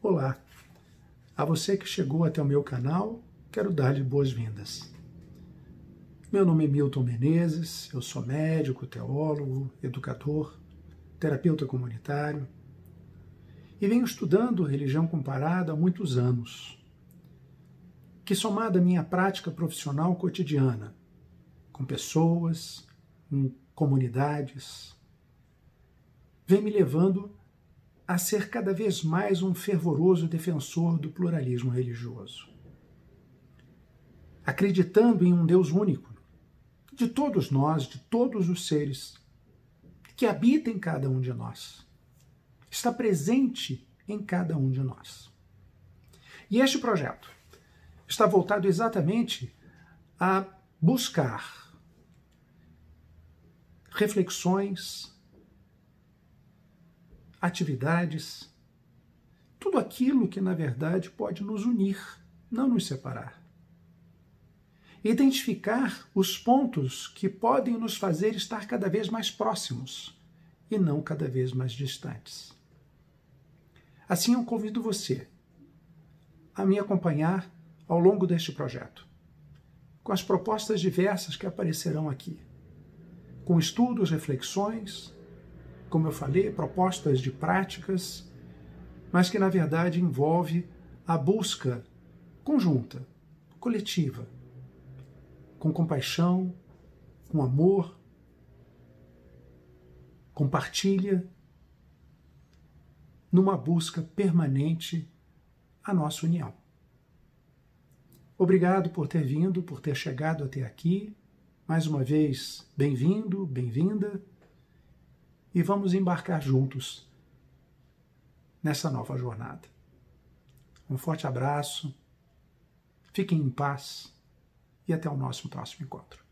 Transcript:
Olá! A você que chegou até o meu canal, quero dar-lhe boas-vindas. Meu nome é Milton Menezes, eu sou médico, teólogo, educador, terapeuta comunitário e venho estudando religião comparada há muitos anos, que somada à minha prática profissional cotidiana, com pessoas, em comunidades, vem me levando a ser cada vez mais um fervoroso defensor do pluralismo religioso. Acreditando em um Deus único, de todos nós, de todos os seres, que habita em cada um de nós, está presente em cada um de nós. E este projeto está voltado exatamente a buscar reflexões, atividades, tudo aquilo que na verdade pode nos unir, não nos separar. Identificar os pontos que podem nos fazer estar cada vez mais próximos e não cada vez mais distantes. Assim, eu convido você a me acompanhar ao longo deste projeto, com as propostas diversas que aparecerão aqui, com estudos, reflexões, como eu falei, propostas de práticas, mas que na verdade envolve a busca conjunta, coletiva, com compaixão, com amor, compartilha, numa busca permanente a nossa união. Obrigado por ter vindo, por ter chegado até aqui. Mais uma vez, bem-vindo, bem-vinda e vamos embarcar juntos nessa nova jornada. Um forte abraço, fiquem em paz e até o nosso próximo encontro.